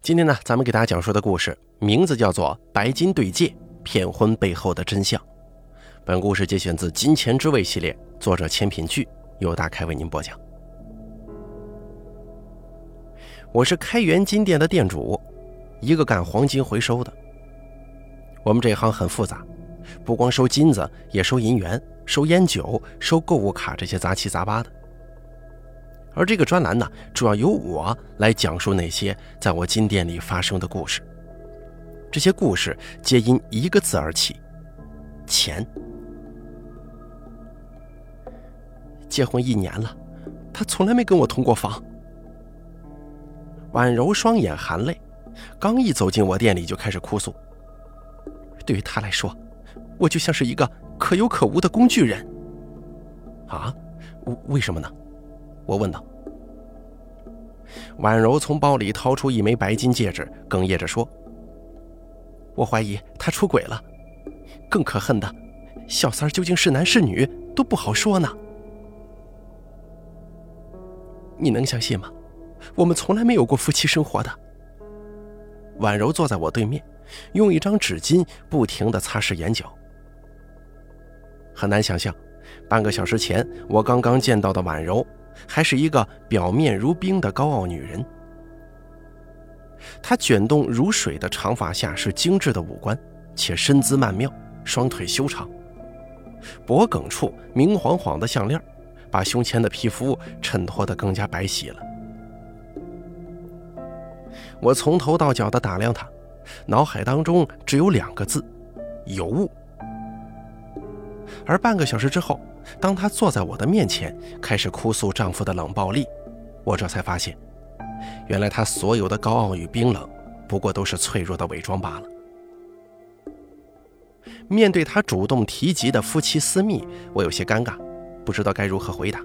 今天呢，咱们给大家讲述的故事名字叫做《白金对戒：骗婚背后的真相》。本故事节选自《金钱之味》系列，作者千品剧，由大开为您播讲。我是开元金店的店主，一个干黄金回收的。我们这行很复杂，不光收金子，也收银元、收烟酒、收购物卡这些杂七杂八的。而这个专栏呢，主要由我来讲述那些在我金店里发生的故事。这些故事皆因一个字而起：钱。结婚一年了，他从来没跟我同过房。婉柔双眼含泪，刚一走进我店里就开始哭诉。对于他来说，我就像是一个可有可无的工具人。啊？为为什么呢？我问道。婉柔从包里掏出一枚白金戒指，哽咽着说：“我怀疑他出轨了。更可恨的，小三究竟是男是女都不好说呢。你能相信吗？我们从来没有过夫妻生活的。”婉柔坐在我对面，用一张纸巾不停地擦拭眼角。很难想象，半个小时前我刚刚见到的婉柔。还是一个表面如冰的高傲女人。她卷动如水的长发下是精致的五官，且身姿曼妙，双腿修长。脖颈处明晃晃的项链，把胸前的皮肤衬托得更加白皙了。我从头到脚的打量她，脑海当中只有两个字：尤物。而半个小时之后。当她坐在我的面前，开始哭诉丈夫的冷暴力，我这才发现，原来她所有的高傲与冰冷，不过都是脆弱的伪装罢了。面对她主动提及的夫妻私密，我有些尴尬，不知道该如何回答。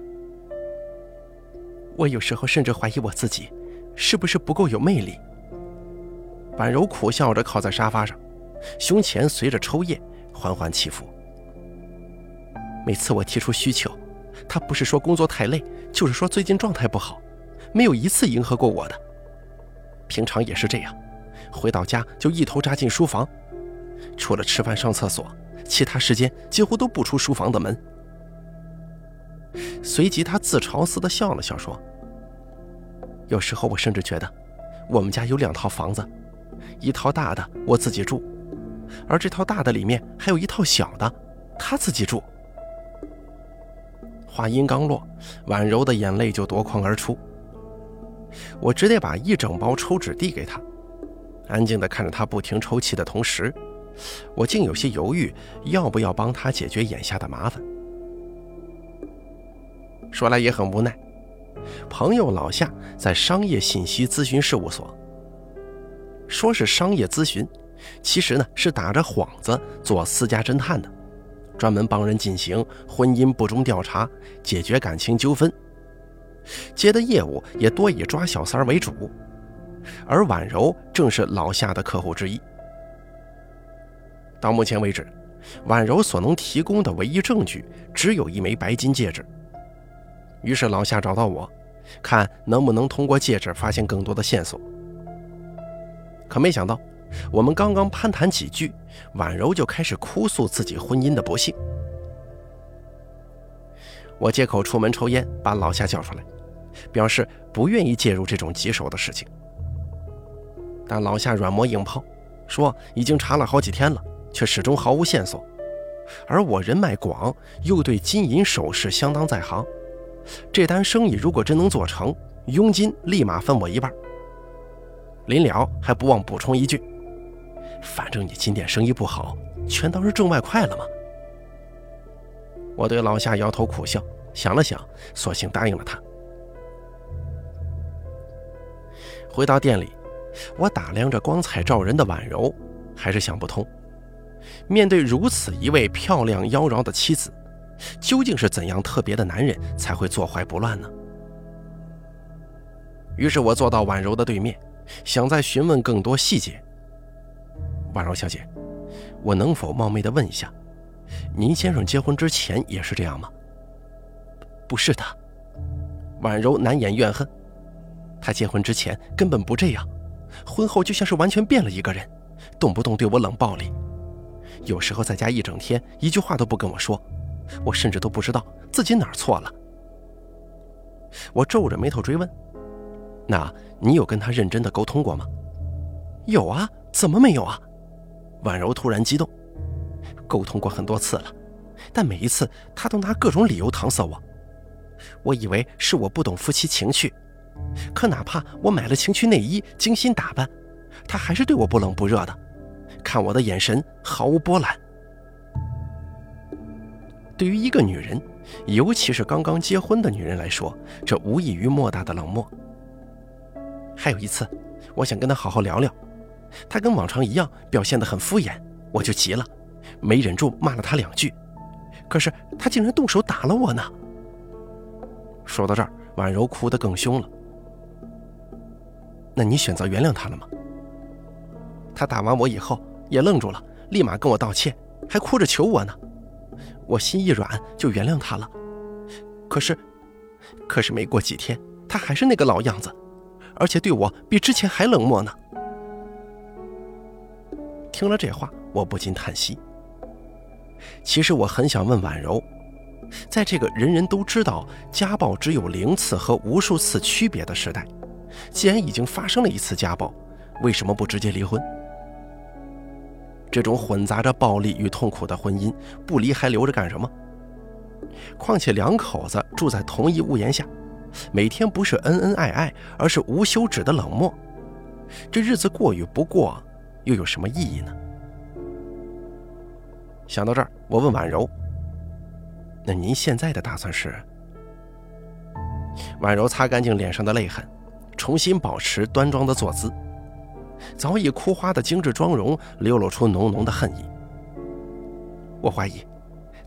我有时候甚至怀疑我自己，是不是不够有魅力。婉柔苦笑着靠在沙发上，胸前随着抽噎缓缓起伏。每次我提出需求，他不是说工作太累，就是说最近状态不好，没有一次迎合过我的。平常也是这样，回到家就一头扎进书房，除了吃饭上厕所，其他时间几乎都不出书房的门。随即他自嘲似的笑了笑，说：“有时候我甚至觉得，我们家有两套房子，一套大的我自己住，而这套大的里面还有一套小的，他自己住。”话音刚落，婉柔的眼泪就夺眶而出。我只得把一整包抽纸递给她，安静地看着她不停抽泣的同时，我竟有些犹豫，要不要帮她解决眼下的麻烦。说来也很无奈，朋友老夏在商业信息咨询事务所，说是商业咨询，其实呢是打着幌子做私家侦探的。专门帮人进行婚姻不忠调查，解决感情纠纷，接的业务也多以抓小三为主，而婉柔正是老夏的客户之一。到目前为止，婉柔所能提供的唯一证据只有一枚白金戒指。于是老夏找到我，看能不能通过戒指发现更多的线索。可没想到。我们刚刚攀谈几句，婉柔就开始哭诉自己婚姻的不幸。我借口出门抽烟，把老夏叫出来，表示不愿意介入这种棘手的事情。但老夏软磨硬泡，说已经查了好几天了，却始终毫无线索。而我人脉广，又对金银首饰相当在行，这单生意如果真能做成，佣金立马分我一半。临了还不忘补充一句。反正你金店生意不好，全当是挣外快了吗？我对老夏摇头苦笑，想了想，索性答应了他。回到店里，我打量着光彩照人的婉柔，还是想不通，面对如此一位漂亮妖娆的妻子，究竟是怎样特别的男人才会坐怀不乱呢？于是我坐到婉柔的对面，想再询问更多细节。婉柔小姐，我能否冒昧的问一下，您先生结婚之前也是这样吗？不是的，婉柔难掩怨恨，他结婚之前根本不这样，婚后就像是完全变了一个人，动不动对我冷暴力，有时候在家一整天一句话都不跟我说，我甚至都不知道自己哪儿错了。我皱着眉头追问：“那你有跟他认真的沟通过吗？”“有啊，怎么没有啊？”婉柔突然激动：“沟通过很多次了，但每一次他都拿各种理由搪塞我。我以为是我不懂夫妻情趣。”可哪怕我买了情趣内衣，精心打扮，他还是对我不冷不热的，看我的眼神毫无波澜。对于一个女人，尤其是刚刚结婚的女人来说，这无异于莫大的冷漠。还有一次，我想跟他好好聊聊，他跟往常一样表现得很敷衍，我就急了，没忍住骂了他两句，可是他竟然动手打了我呢。说到这儿，婉柔哭得更凶了。那你选择原谅他了吗？他打完我以后也愣住了，立马跟我道歉，还哭着求我呢。我心一软就原谅他了。可是，可是没过几天，他还是那个老样子，而且对我比之前还冷漠呢。听了这话，我不禁叹息。其实我很想问婉柔，在这个人人都知道家暴只有零次和无数次区别的时代。既然已经发生了一次家暴，为什么不直接离婚？这种混杂着暴力与痛苦的婚姻，不离还留着干什么？况且两口子住在同一屋檐下，每天不是恩恩爱爱，而是无休止的冷漠，这日子过与不过，又有什么意义呢？想到这儿，我问婉柔：“那您现在的打算是？”婉柔擦干净脸上的泪痕。重新保持端庄的坐姿，早已枯花的精致妆容流露出浓浓的恨意。我怀疑，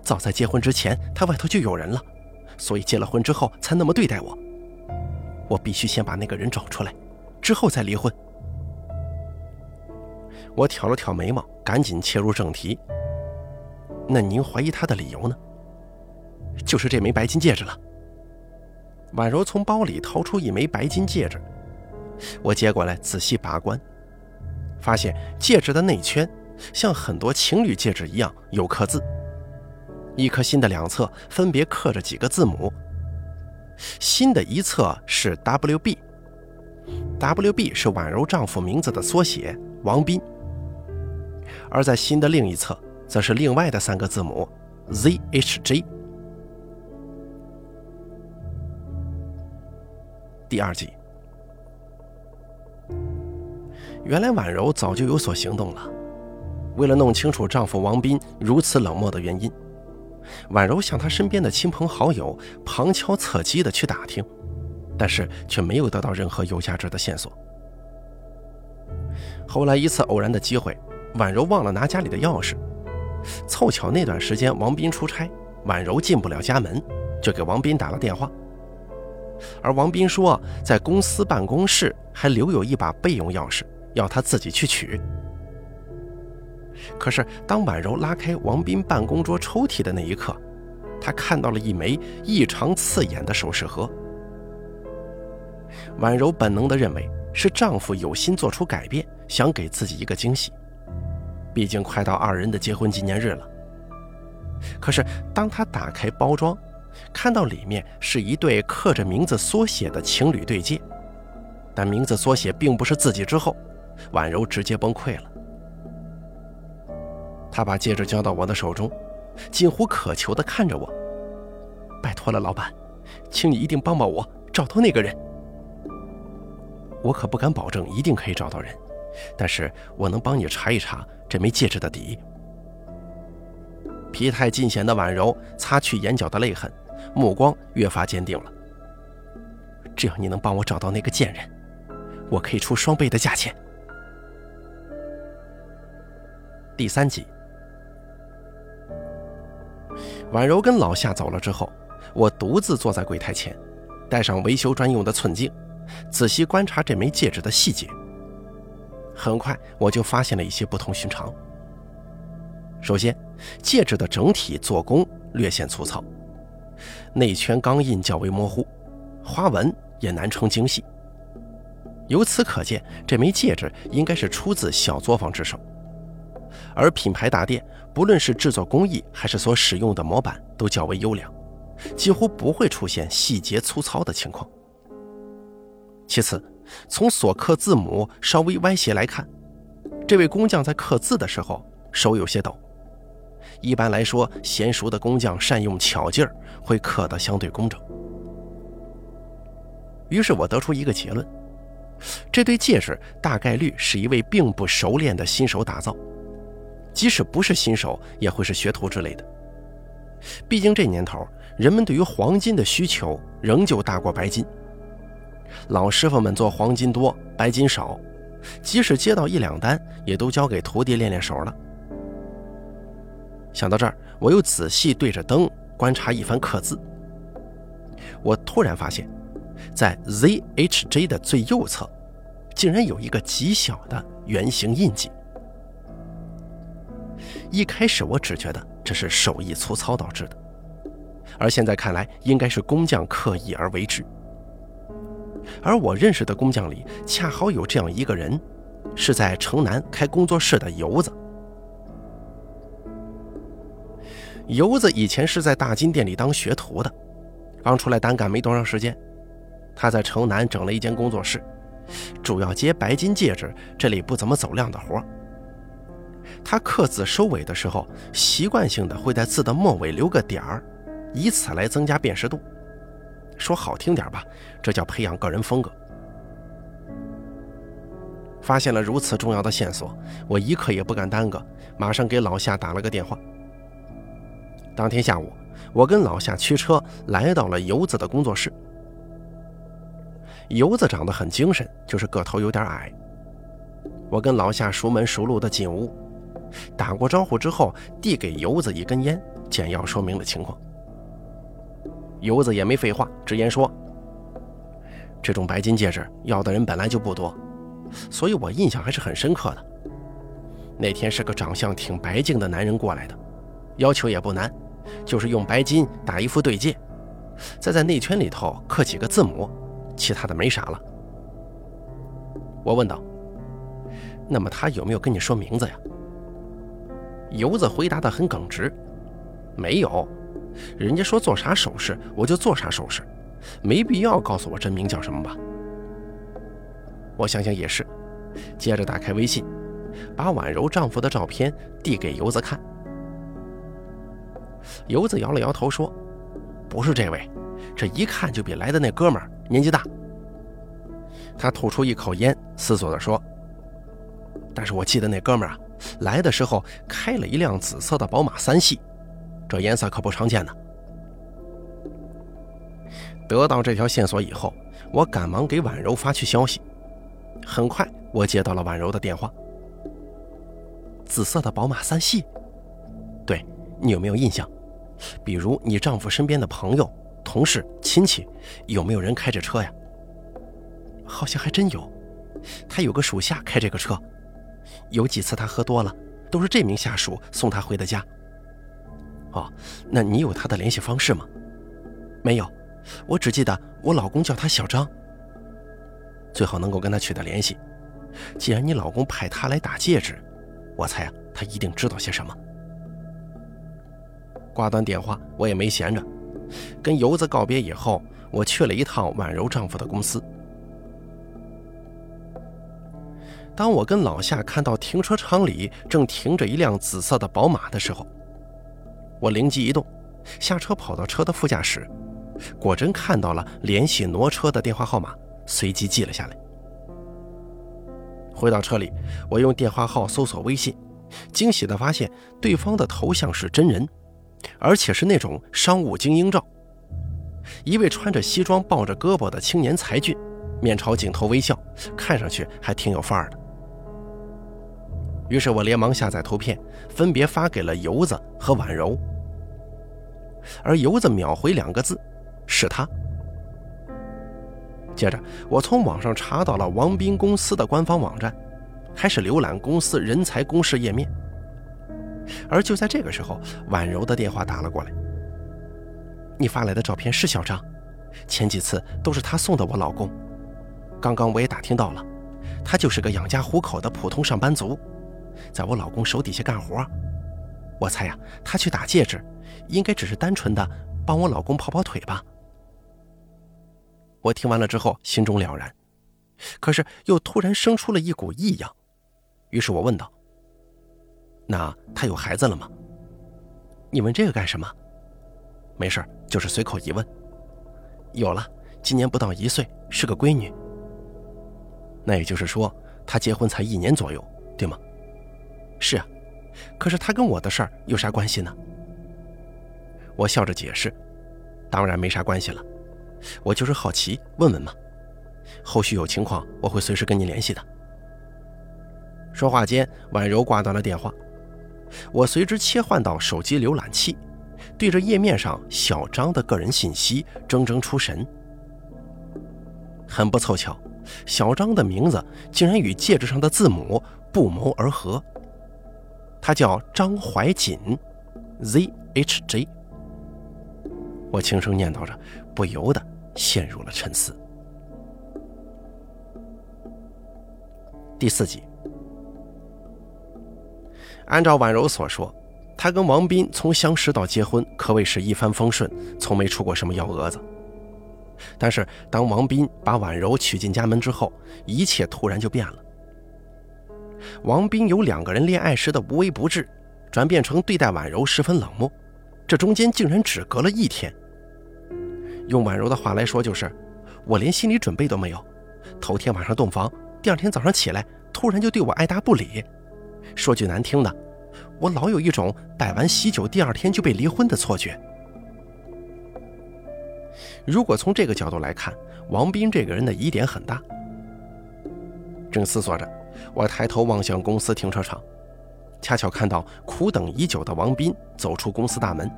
早在结婚之前，他外头就有人了，所以结了婚之后才那么对待我。我必须先把那个人找出来，之后再离婚。我挑了挑眉毛，赶紧切入正题。那您怀疑他的理由呢？就是这枚白金戒指了。婉柔从包里掏出一枚白金戒指，我接过来仔细把关，发现戒指的内圈像很多情侣戒指一样有刻字，一颗心的两侧分别刻着几个字母，心的一侧是 WB，WB 是婉柔丈夫名字的缩写王斌，而在心的另一侧则是另外的三个字母 ZHJ。第二集，原来婉柔早就有所行动了。为了弄清楚丈夫王斌如此冷漠的原因，婉柔向他身边的亲朋好友旁敲侧击的去打听，但是却没有得到任何有价值的线索。后来一次偶然的机会，婉柔忘了拿家里的钥匙，凑巧那段时间王斌出差，婉柔进不了家门，就给王斌打了电话。而王斌说，在公司办公室还留有一把备用钥匙，要他自己去取。可是，当婉柔拉开王斌办公桌抽屉的那一刻，她看到了一枚异常刺眼的首饰盒。婉柔本能地认为是丈夫有心做出改变，想给自己一个惊喜。毕竟快到二人的结婚纪念日了。可是，当他打开包装，看到里面是一对刻着名字缩写的情侣对戒，但名字缩写并不是自己之后，婉柔直接崩溃了。她把戒指交到我的手中，近乎渴求地看着我：“拜托了，老板，请你一定帮帮我，找到那个人。我可不敢保证一定可以找到人，但是我能帮你查一查这枚戒指的底。”疲态尽显的婉柔擦去眼角的泪痕。目光越发坚定了。只要你能帮我找到那个贱人，我可以出双倍的价钱。第三集，婉柔跟老夏走了之后，我独自坐在柜台前，戴上维修专用的寸镜，仔细观察这枚戒指的细节。很快，我就发现了一些不同寻常。首先，戒指的整体做工略显粗糙。内圈钢印较为模糊，花纹也难称精细。由此可见，这枚戒指应该是出自小作坊之手。而品牌大店，不论是制作工艺还是所使用的模板，都较为优良，几乎不会出现细节粗糙的情况。其次，从所刻字母稍微歪斜来看，这位工匠在刻字的时候手有些抖。一般来说，娴熟的工匠善用巧劲儿，会刻得相对工整。于是我得出一个结论：这对戒指大概率是一位并不熟练的新手打造，即使不是新手，也会是学徒之类的。毕竟这年头，人们对于黄金的需求仍旧大过白金。老师傅们做黄金多，白金少，即使接到一两单，也都交给徒弟练练手了。想到这儿，我又仔细对着灯观察一番刻字。我突然发现，在 ZHJ 的最右侧，竟然有一个极小的圆形印记。一开始我只觉得这是手艺粗糙导致的，而现在看来，应该是工匠刻意而为之。而我认识的工匠里，恰好有这样一个人，是在城南开工作室的游子。游子以前是在大金店里当学徒的，刚出来单干没多长时间，他在城南整了一间工作室，主要接白金戒指这里不怎么走量的活。他刻字收尾的时候，习惯性的会在字的末尾留个点儿，以此来增加辨识度。说好听点吧，这叫培养个人风格。发现了如此重要的线索，我一刻也不敢耽搁，马上给老夏打了个电话。当天下午，我跟老夏驱车来到了游子的工作室。游子长得很精神，就是个头有点矮。我跟老夏熟门熟路的进屋，打过招呼之后，递给游子一根烟，简要说明了情况。游子也没废话，直言说：“这种白金戒指要的人本来就不多，所以我印象还是很深刻的。那天是个长相挺白净的男人过来的，要求也不难，就是用白金打一副对戒，再在内圈里头刻几个字母，其他的没啥了。”我问道：“那么他有没有跟你说名字呀？”游子回答的很耿直：“没有。”人家说做啥手势，我就做啥手势，没必要告诉我真名叫什么吧。我想想也是，接着打开微信，把婉柔丈夫的照片递给游子看。游子摇了摇头说：“不是这位，这一看就比来的那哥们儿年纪大。”他吐出一口烟，思索地说：“但是我记得那哥们儿啊，来的时候开了一辆紫色的宝马三系。”这颜色可不常见呢。得到这条线索以后，我赶忙给婉柔发去消息。很快，我接到了婉柔的电话。紫色的宝马三系，对你有没有印象？比如你丈夫身边的朋友、同事、亲戚，有没有人开着车呀？好像还真有，他有个属下开这个车，有几次他喝多了，都是这名下属送他回的家。哦，那你有他的联系方式吗？没有，我只记得我老公叫他小张。最好能够跟他取得联系。既然你老公派他来打戒指，我猜啊，他一定知道些什么。挂断电话，我也没闲着，跟游子告别以后，我去了一趟婉柔丈夫的公司。当我跟老夏看到停车场里正停着一辆紫色的宝马的时候，我灵机一动，下车跑到车的副驾驶，果真看到了联系挪车的电话号码，随即记了下来。回到车里，我用电话号搜索微信，惊喜地发现对方的头像是真人，而且是那种商务精英照，一位穿着西装、抱着胳膊的青年才俊，面朝镜头微笑，看上去还挺有范儿的。于是我连忙下载图片，分别发给了游子和婉柔。而游子秒回两个字：“是他。”接着，我从网上查到了王斌公司的官方网站，开始浏览公司人才公示页面。而就在这个时候，婉柔的电话打了过来：“你发来的照片是小张，前几次都是他送的我老公。”刚刚我也打听到了，他就是个养家糊口的普通上班族，在我老公手底下干活。我猜呀，他去打戒指，应该只是单纯的帮我老公跑跑腿吧。我听完了之后，心中了然，可是又突然生出了一股异样，于是我问道：“那他有孩子了吗？”你问这个干什么？没事，就是随口一问。有了，今年不到一岁，是个闺女。那也就是说，他结婚才一年左右，对吗？是啊。可是他跟我的事儿有啥关系呢？我笑着解释：“当然没啥关系了，我就是好奇，问问嘛。后续有情况，我会随时跟你联系的。”说话间，婉柔挂断了电话，我随之切换到手机浏览器，对着页面上小张的个人信息怔怔出神。很不凑巧，小张的名字竟然与戒指上的字母不谋而合。他叫张怀瑾，ZHJ。我轻声念叨着，不由得陷入了沉思。第四集，按照婉柔所说，她跟王斌从相识到结婚可谓是一帆风顺，从没出过什么幺蛾子。但是当王斌把婉柔娶进家门之后，一切突然就变了。王斌由两个人恋爱时的无微不至，转变成对待婉柔十分冷漠，这中间竟然只隔了一天。用婉柔的话来说，就是我连心理准备都没有，头天晚上洞房，第二天早上起来，突然就对我爱答不理。说句难听的，我老有一种摆完喜酒第二天就被离婚的错觉。如果从这个角度来看，王斌这个人的疑点很大。正思索着。我抬头望向公司停车场，恰巧看到苦等已久的王斌走出公司大门，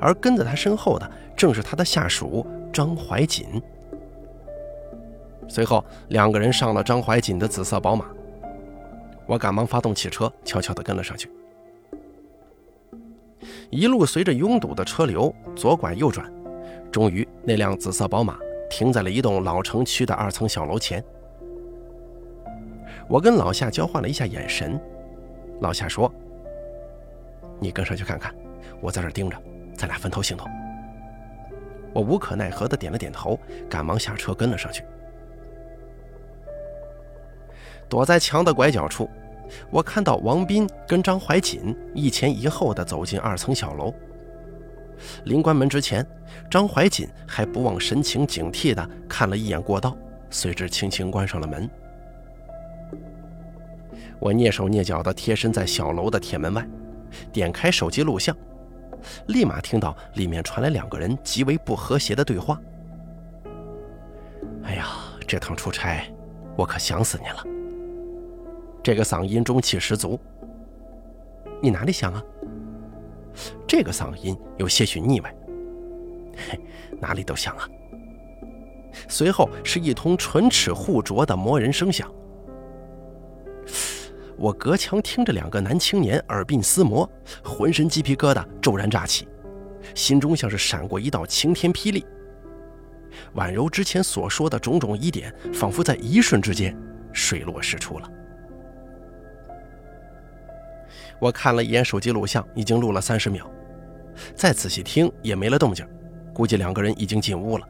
而跟在他身后的正是他的下属张怀瑾。随后，两个人上了张怀瑾的紫色宝马，我赶忙发动汽车，悄悄地跟了上去。一路随着拥堵的车流左拐右转，终于那辆紫色宝马停在了一栋老城区的二层小楼前。我跟老夏交换了一下眼神，老夏说：“你跟上去看看，我在这盯着，咱俩分头行动。”我无可奈何的点了点头，赶忙下车跟了上去。躲在墙的拐角处，我看到王斌跟张怀瑾一前一后的走进二层小楼。临关门之前，张怀瑾还不忘神情警惕的看了一眼过道，随之轻轻关上了门。我蹑手蹑脚地贴身在小楼的铁门外，点开手机录像，立马听到里面传来两个人极为不和谐的对话。哎呀，这趟出差，我可想死你了。这个嗓音中气十足。你哪里想啊？这个嗓音有些许腻歪。嘿，哪里都想啊。随后是一通唇齿互啄的磨人声响。我隔墙听着两个男青年耳鬓厮磨，浑身鸡皮疙瘩骤然炸起，心中像是闪过一道晴天霹雳。婉柔之前所说的种种疑点，仿佛在一瞬之间水落石出了。我看了一眼手机录像，已经录了三十秒，再仔细听也没了动静，估计两个人已经进屋了，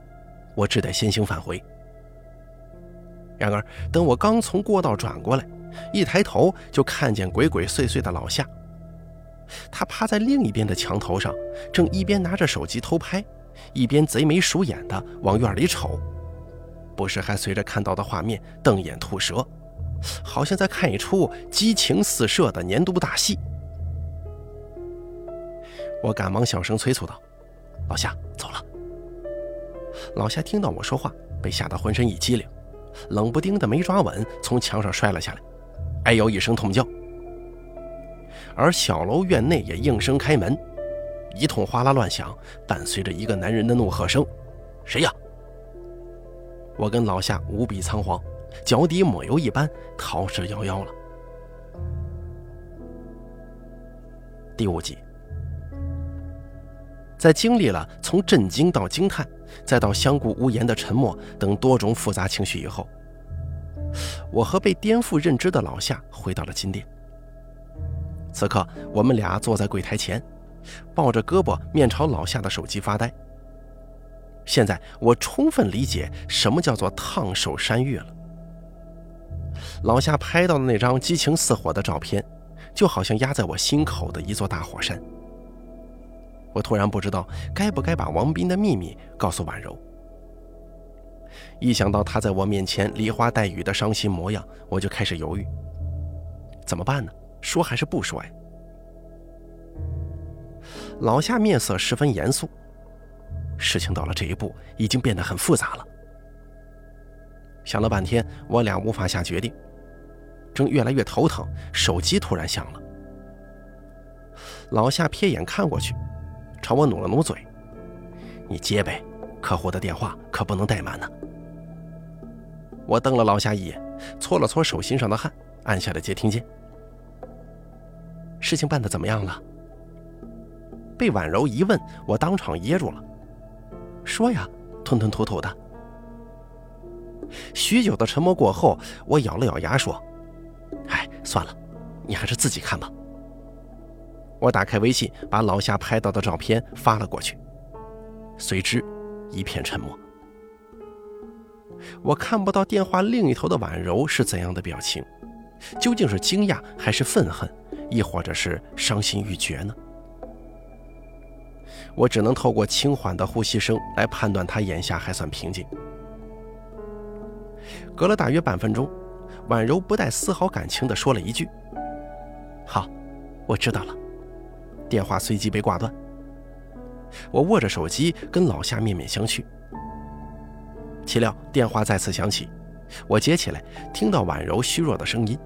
我只得先行返回。然而，等我刚从过道转过来，一抬头就看见鬼鬼祟祟的老夏，他趴在另一边的墙头上，正一边拿着手机偷拍，一边贼眉鼠眼的往院里瞅，不时还随着看到的画面瞪眼吐舌，好像在看一出激情四射的年度大戏。我赶忙小声催促道：“老夏，走了。”老夏听到我说话，被吓得浑身一激灵，冷不丁的没抓稳，从墙上摔了下来。哎呦一声痛叫，而小楼院内也应声开门，一通哗啦乱响，伴随着一个男人的怒喝声：“谁呀？”我跟老夏无比仓皇，脚底抹油一般逃之夭夭了。第五集，在经历了从震惊到惊叹，再到相顾无言的沉默等多种复杂情绪以后，我和被颠覆认知的老夏回到了金店。此刻，我们俩坐在柜台前，抱着胳膊面朝老夏的手机发呆。现在我充分理解什么叫做烫手山芋了。老夏拍到的那张激情似火的照片，就好像压在我心口的一座大火山。我突然不知道该不该把王斌的秘密告诉婉柔。一想到他在我面前梨花带雨的伤心模样，我就开始犹豫。怎么办呢？说还是不说呀？老夏面色十分严肃。事情到了这一步，已经变得很复杂了。想了半天，我俩无法下决定。正越来越头疼，手机突然响了。老夏瞥眼看过去，朝我努了努嘴：“你接呗，客户的电话可不能怠慢呢。”我瞪了老夏一眼，搓了搓手心上的汗，按下了接听键。事情办得怎么样了？被婉柔一问，我当场噎住了。说呀，吞吞吐吐的。许久的沉默过后，我咬了咬牙说：“哎，算了，你还是自己看吧。”我打开微信，把老夏拍到的照片发了过去。随之，一片沉默。我看不到电话另一头的婉柔是怎样的表情，究竟是惊讶还是愤恨，亦或者是伤心欲绝呢？我只能透过轻缓的呼吸声来判断她眼下还算平静。隔了大约半分钟，婉柔不带丝毫感情地说了一句：“好，我知道了。”电话随即被挂断。我握着手机跟老夏面面相觑。岂料电话再次响起，我接起来，听到婉柔虚弱的声音：“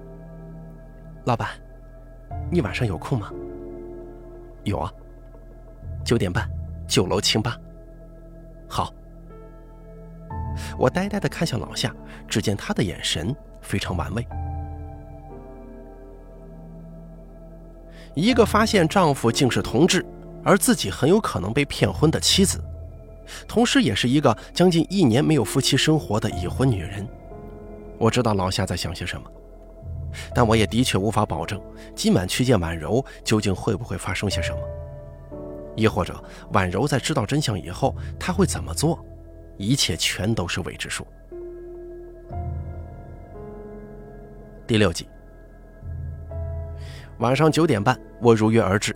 老板，你晚上有空吗？”“有啊。”九点半，九楼清吧。好。我呆呆地看向老夏，只见他的眼神非常玩味。一个发现丈夫竟是同志，而自己很有可能被骗婚的妻子，同时也是一个将近一年没有夫妻生活的已婚女人。我知道老夏在想些什么，但我也的确无法保证今晚去见婉柔究竟会不会发生些什么。亦或者，婉柔在知道真相以后，她会怎么做？一切全都是未知数。第六集，晚上九点半，我如约而至。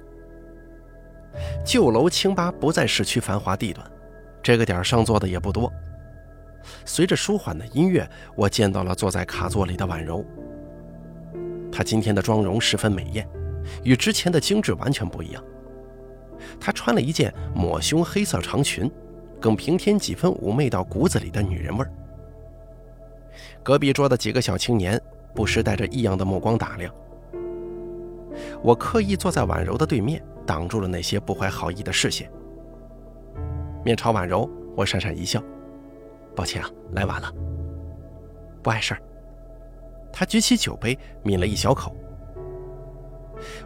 旧楼清吧不在市区繁华地段，这个点上座的也不多。随着舒缓的音乐，我见到了坐在卡座里的婉柔。她今天的妆容十分美艳，与之前的精致完全不一样。她穿了一件抹胸黑色长裙，更平添几分妩媚到骨子里的女人味儿。隔壁桌的几个小青年不时带着异样的目光打量。我刻意坐在婉柔的对面，挡住了那些不怀好意的视线。面朝婉柔，我讪讪一笑：“抱歉啊，来晚了。”不碍事儿。他举起酒杯，抿了一小口。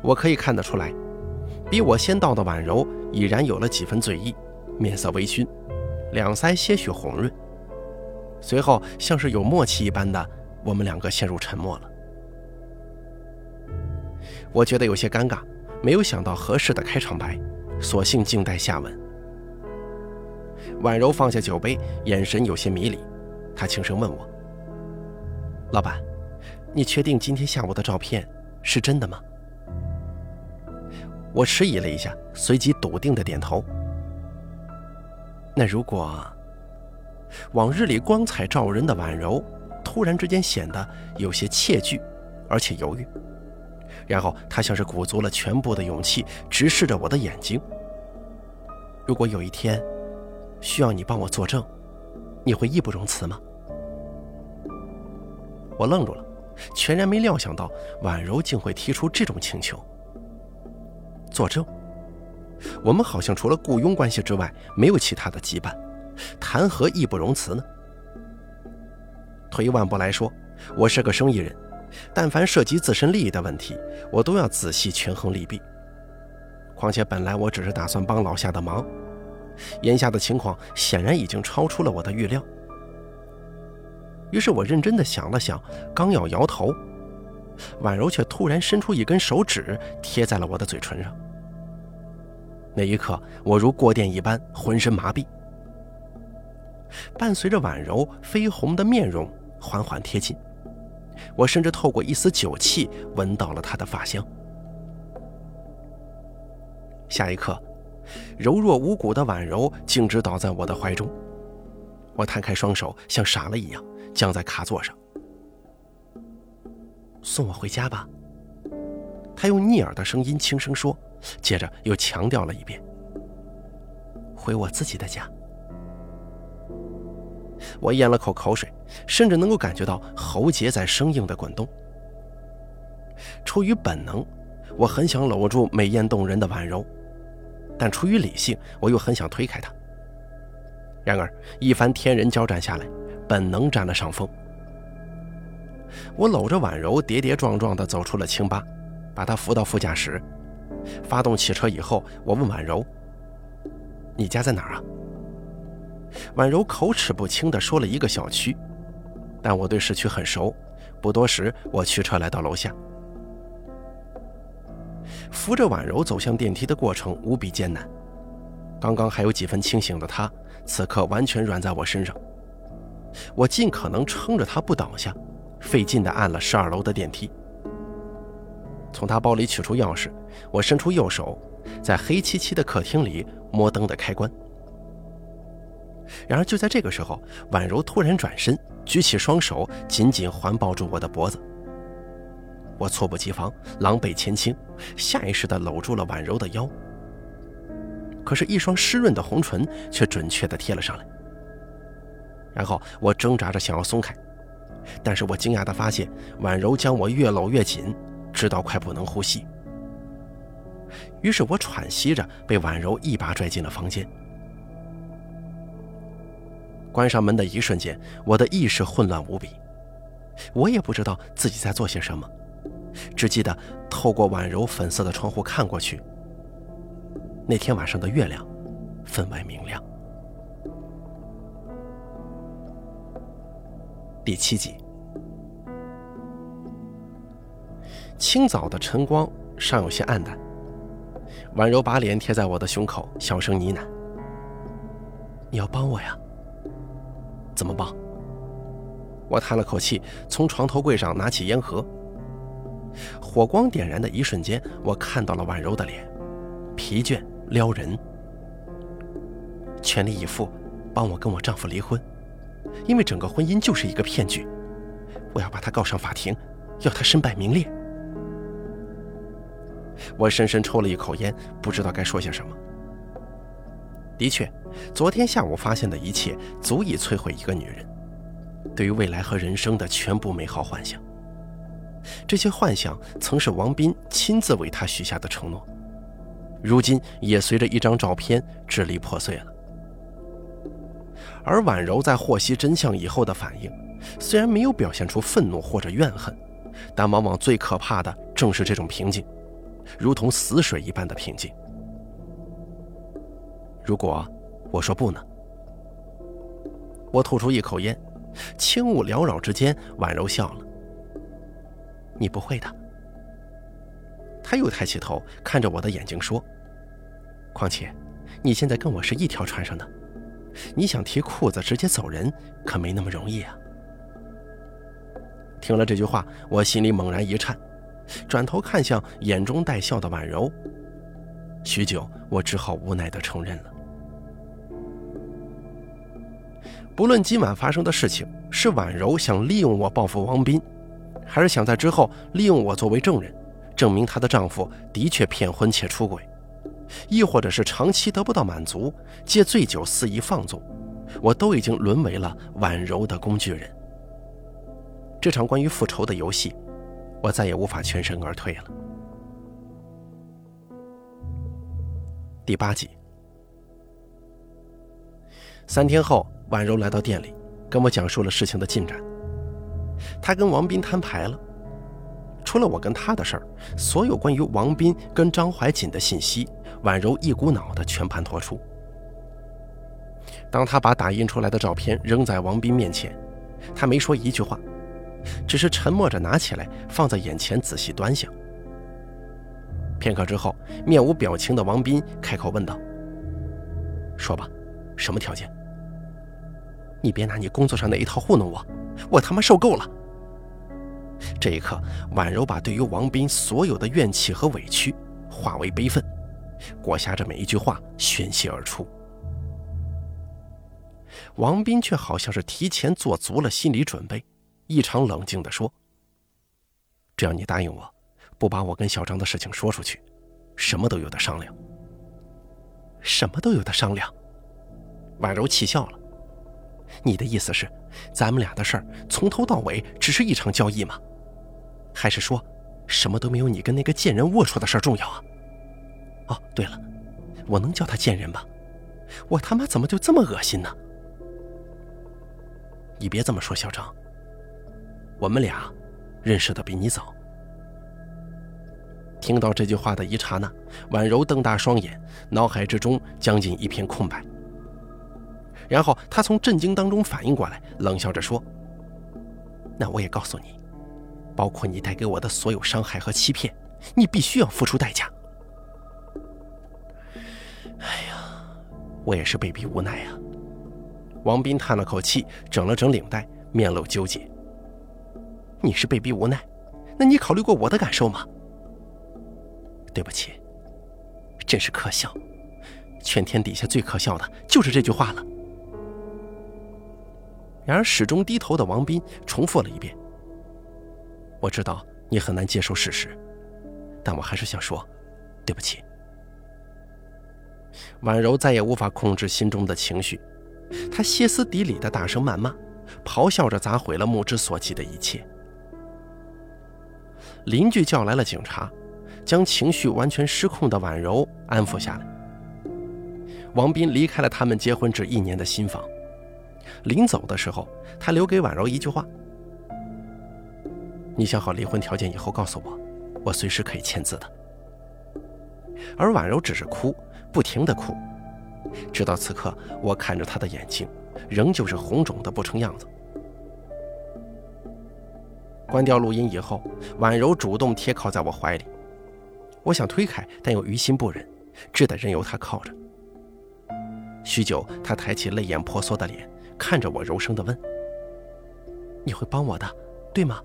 我可以看得出来。比我先到的婉柔已然有了几分醉意，面色微醺，两腮些许红润。随后，像是有默契一般的，我们两个陷入沉默了。我觉得有些尴尬，没有想到合适的开场白，索性静待下文。婉柔放下酒杯，眼神有些迷离，她轻声问我：“老板，你确定今天下午的照片是真的吗？”我迟疑了一下，随即笃定的点头。那如果往日里光彩照人的婉柔，突然之间显得有些怯惧，而且犹豫，然后她像是鼓足了全部的勇气，直视着我的眼睛。如果有一天需要你帮我作证，你会义不容辞吗？我愣住了，全然没料想到婉柔竟会提出这种请求。作证，我们好像除了雇佣关系之外，没有其他的羁绊，谈何义不容辞呢？退一万步来说，我是个生意人，但凡涉及自身利益的问题，我都要仔细权衡利弊。况且本来我只是打算帮老夏的忙，眼下的情况显然已经超出了我的预料。于是我认真的想了想，刚要摇头，婉柔却突然伸出一根手指贴在了我的嘴唇上。那一刻，我如过电一般，浑身麻痹。伴随着婉柔绯红的面容缓缓贴近，我甚至透过一丝酒气闻到了她的发香。下一刻，柔弱无骨的婉柔径直倒在我的怀中，我摊开双手，像傻了一样僵在卡座上。送我回家吧，他用逆耳的声音轻声说。接着又强调了一遍：“回我自己的家。”我咽了口口水，甚至能够感觉到喉结在生硬的滚动。出于本能，我很想搂住美艳动人的婉柔，但出于理性，我又很想推开他。然而一番天人交战下来，本能占了上风。我搂着婉柔，跌跌撞撞地走出了清吧，把她扶到副驾驶。发动汽车以后，我问婉柔：“你家在哪儿啊？”婉柔口齿不清地说了一个小区，但我对市区很熟。不多时，我驱车来到楼下，扶着婉柔走向电梯的过程无比艰难。刚刚还有几分清醒的她，此刻完全软在我身上。我尽可能撑着她不倒下，费劲地按了十二楼的电梯。从他包里取出钥匙，我伸出右手，在黑漆漆的客厅里摸灯的开关。然而就在这个时候，婉柔突然转身，举起双手，紧紧环抱住我的脖子。我猝不及防，狼狈前倾，下意识地搂住了婉柔的腰。可是，一双湿润的红唇却准确地贴了上来。然后我挣扎着想要松开，但是我惊讶地发现，婉柔将我越搂越紧。直到快不能呼吸，于是我喘息着被婉柔一把拽进了房间。关上门的一瞬间，我的意识混乱无比，我也不知道自己在做些什么，只记得透过婉柔粉色的窗户看过去，那天晚上的月亮分外明亮。第七集。清早的晨光尚有些暗淡，婉柔把脸贴在我的胸口，小声呢喃：“你要帮我呀？怎么帮？”我叹了口气，从床头柜上拿起烟盒。火光点燃的一瞬间，我看到了婉柔的脸，疲倦撩人，全力以赴帮我跟我丈夫离婚，因为整个婚姻就是一个骗局，我要把他告上法庭，要他身败名裂。我深深抽了一口烟，不知道该说些什么。的确，昨天下午发现的一切足以摧毁一个女人对于未来和人生的全部美好幻想。这些幻想曾是王斌亲自为她许下的承诺，如今也随着一张照片支离破碎了。而婉柔在获悉真相以后的反应，虽然没有表现出愤怒或者怨恨，但往往最可怕的正是这种平静。如同死水一般的平静。如果我说不呢？我吐出一口烟，轻雾缭绕之间，婉柔笑了。你不会的。他又抬起头看着我的眼睛说：“况且，你现在跟我是一条船上的，你想提裤子直接走人，可没那么容易啊。”听了这句话，我心里猛然一颤。转头看向眼中带笑的婉柔，许久，我只好无奈地承认了。不论今晚发生的事情是婉柔想利用我报复王斌，还是想在之后利用我作为证人，证明她的丈夫的确骗婚且出轨，亦或者是长期得不到满足，借醉酒肆意放纵，我都已经沦为了婉柔的工具人。这场关于复仇的游戏。我再也无法全身而退了。第八集，三天后，婉柔来到店里，跟我讲述了事情的进展。他跟王斌摊牌了，除了我跟他的事儿，所有关于王斌跟张怀瑾的信息，婉柔一股脑的全盘托出。当他把打印出来的照片扔在王斌面前，他没说一句话，只是沉默着拿起来放在眼前仔细端详。片刻之后，面无表情的王斌开口问道：“说吧，什么条件？你别拿你工作上那一套糊弄我，我他妈受够了。”这一刻，婉柔把对于王斌所有的怨气和委屈化为悲愤，裹挟着每一句话宣泄而出。王斌却好像是提前做足了心理准备，异常冷静地说：“只要你答应我，不把我跟小张的事情说出去，什么都有的商量。什么都有的商量。”婉柔气笑了：“你的意思是，咱们俩的事儿从头到尾只是一场交易吗？还是说，什么都没有你跟那个贱人龌龊的事重要啊？哦，对了，我能叫他贱人吗？我他妈怎么就这么恶心呢？”你别这么说，小张。我们俩认识的比你早。听到这句话的一刹那，婉柔瞪大双眼，脑海之中将近一片空白。然后她从震惊当中反应过来，冷笑着说：“那我也告诉你，包括你带给我的所有伤害和欺骗，你必须要付出代价。”哎呀，我也是被逼无奈啊。王斌叹了口气，整了整领带，面露纠结。你是被逼无奈，那你考虑过我的感受吗？对不起，真是可笑，全天底下最可笑的就是这句话了。然而始终低头的王斌重复了一遍：“我知道你很难接受事实，但我还是想说，对不起。”婉柔再也无法控制心中的情绪。她歇斯底里的大声谩骂，咆哮着砸毁了目之所及的一切。邻居叫来了警察，将情绪完全失控的婉柔安抚下来。王斌离开了他们结婚只一年的新房，临走的时候，他留给婉柔一句话：“你想好离婚条件以后告诉我，我随时可以签字的。”而婉柔只是哭，不停的哭。直到此刻，我看着她的眼睛，仍旧是红肿的不成样子。关掉录音以后，婉柔主动贴靠在我怀里，我想推开，但又于心不忍，只得任由她靠着。许久，她抬起泪眼婆娑的脸，看着我，柔声地问：“你会帮我的，对吗？”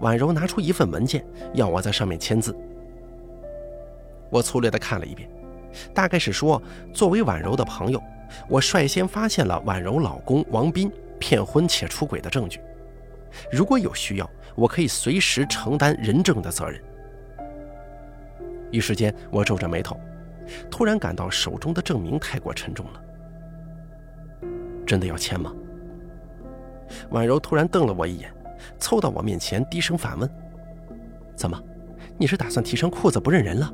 婉柔拿出一份文件，要我在上面签字。我粗略地看了一遍。大概是说，作为婉柔的朋友，我率先发现了婉柔老公王斌骗婚且出轨的证据。如果有需要，我可以随时承担人证的责任。一时间，我皱着眉头，突然感到手中的证明太过沉重了。真的要签吗？婉柔突然瞪了我一眼，凑到我面前，低声反问：“怎么，你是打算提上裤子不认人了？”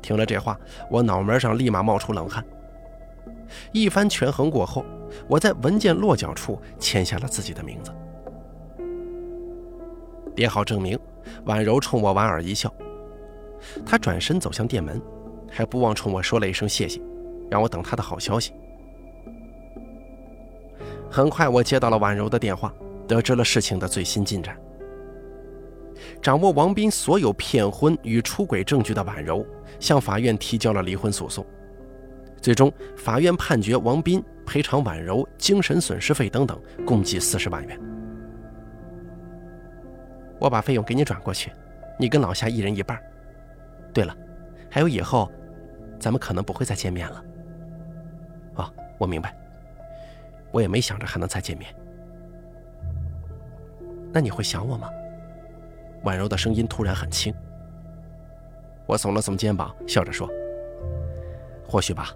听了这话，我脑门上立马冒出冷汗。一番权衡过后，我在文件落脚处签下了自己的名字。叠好证明，婉柔冲我莞尔一笑，她转身走向店门，还不忘冲我说了一声谢谢，让我等她的好消息。很快，我接到了婉柔的电话，得知了事情的最新进展。掌握王斌所有骗婚与出轨证据的婉柔，向法院提交了离婚诉讼。最终，法院判决王斌赔偿婉柔精神损失费等等，共计四十万元。我把费用给你转过去，你跟老夏一人一半。对了，还有以后，咱们可能不会再见面了。啊，我明白。我也没想着还能再见面。那你会想我吗？婉柔的声音突然很轻，我耸了耸肩膀，笑着说：“或许吧，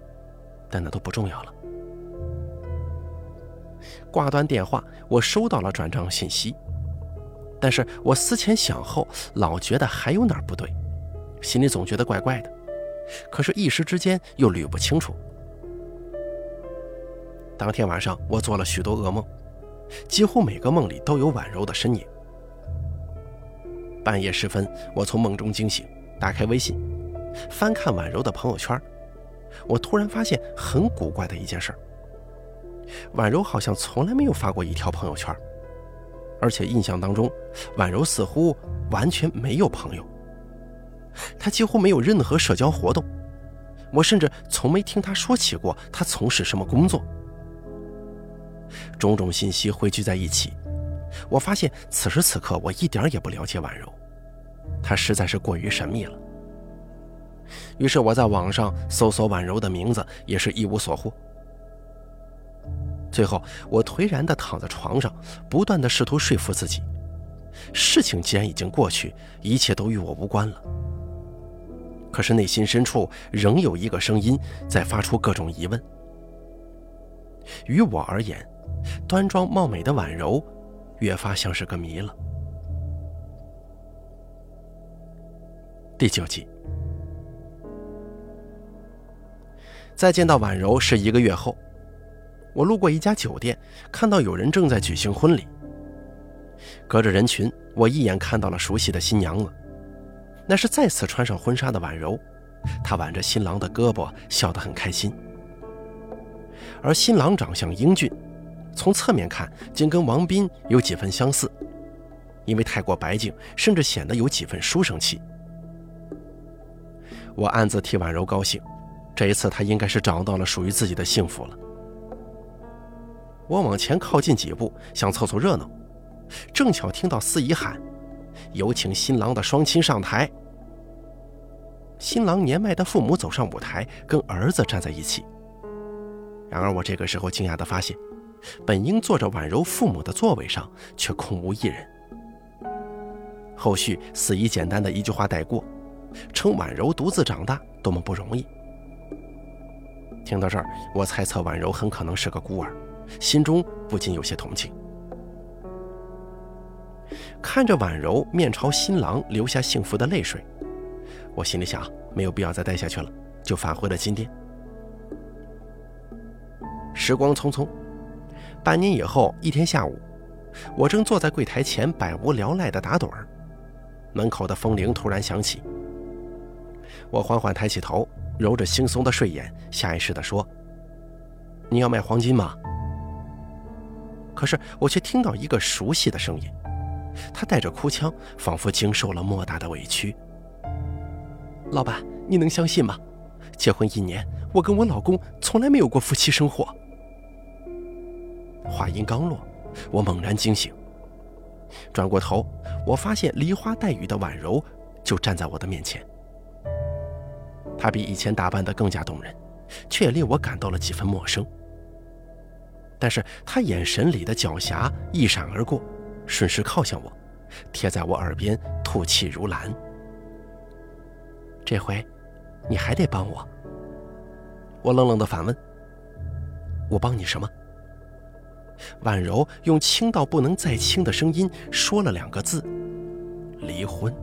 但那都不重要了。”挂断电话，我收到了转账信息，但是我思前想后，老觉得还有哪儿不对，心里总觉得怪怪的，可是，一时之间又捋不清楚。当天晚上，我做了许多噩梦，几乎每个梦里都有婉柔的身影。半夜时分，我从梦中惊醒，打开微信，翻看婉柔的朋友圈，我突然发现很古怪的一件事：婉柔好像从来没有发过一条朋友圈，而且印象当中，婉柔似乎完全没有朋友。她几乎没有任何社交活动，我甚至从没听她说起过她从事什么工作。种种信息汇聚在一起，我发现此时此刻我一点也不了解婉柔，她实在是过于神秘了。于是我在网上搜索婉柔的名字，也是一无所获。最后，我颓然地躺在床上，不断地试图说服自己：事情既然已经过去，一切都与我无关了。可是内心深处仍有一个声音在发出各种疑问。于我而言，端庄貌美的婉柔，越发像是个谜了。第九集。再见到婉柔是一个月后，我路过一家酒店，看到有人正在举行婚礼。隔着人群，我一眼看到了熟悉的新娘子，那是再次穿上婚纱的婉柔，她挽着新郎的胳膊，笑得很开心。而新郎长相英俊，从侧面看竟跟王斌有几分相似，因为太过白净，甚至显得有几分书生气。我暗自替婉柔高兴。这一次，她应该是找到了属于自己的幸福了。我往前靠近几步，想凑凑热闹，正巧听到司仪喊：“有请新郎的双亲上台。”新郎年迈的父母走上舞台，跟儿子站在一起。然而，我这个时候惊讶地发现，本应坐着婉柔父母的座位上，却空无一人。后续司仪简单的一句话带过，称婉柔独自长大多么不容易。听到这儿，我猜测婉柔很可能是个孤儿，心中不禁有些同情。看着婉柔面朝新郎流下幸福的泪水，我心里想，没有必要再待下去了，就返回了金店。时光匆匆，半年以后，一天下午，我正坐在柜台前百无聊赖的打盹儿，门口的风铃突然响起，我缓缓抬起头。揉着惺忪的睡眼，下意识地说：“你要卖黄金吗？”可是我却听到一个熟悉的声音，他带着哭腔，仿佛经受了莫大的委屈。“老板，你能相信吗？结婚一年，我跟我老公从来没有过夫妻生活。”话音刚落，我猛然惊醒，转过头，我发现梨花带雨的婉柔就站在我的面前。她比以前打扮得更加动人，却也令我感到了几分陌生。但是她眼神里的狡黠一闪而过，顺势靠向我，贴在我耳边吐气如兰。这回，你还得帮我。我冷冷地反问：“我帮你什么？”婉柔用轻到不能再轻的声音说了两个字：“离婚。”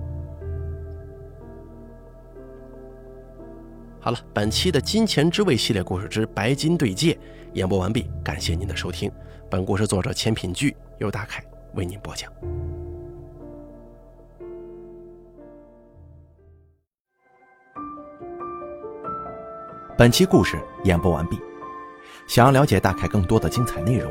好了，本期的《金钱之味》系列故事之白金对戒演播完毕，感谢您的收听。本故事作者千品剧由大凯为您播讲。本期故事演播完毕，想要了解大凯更多的精彩内容，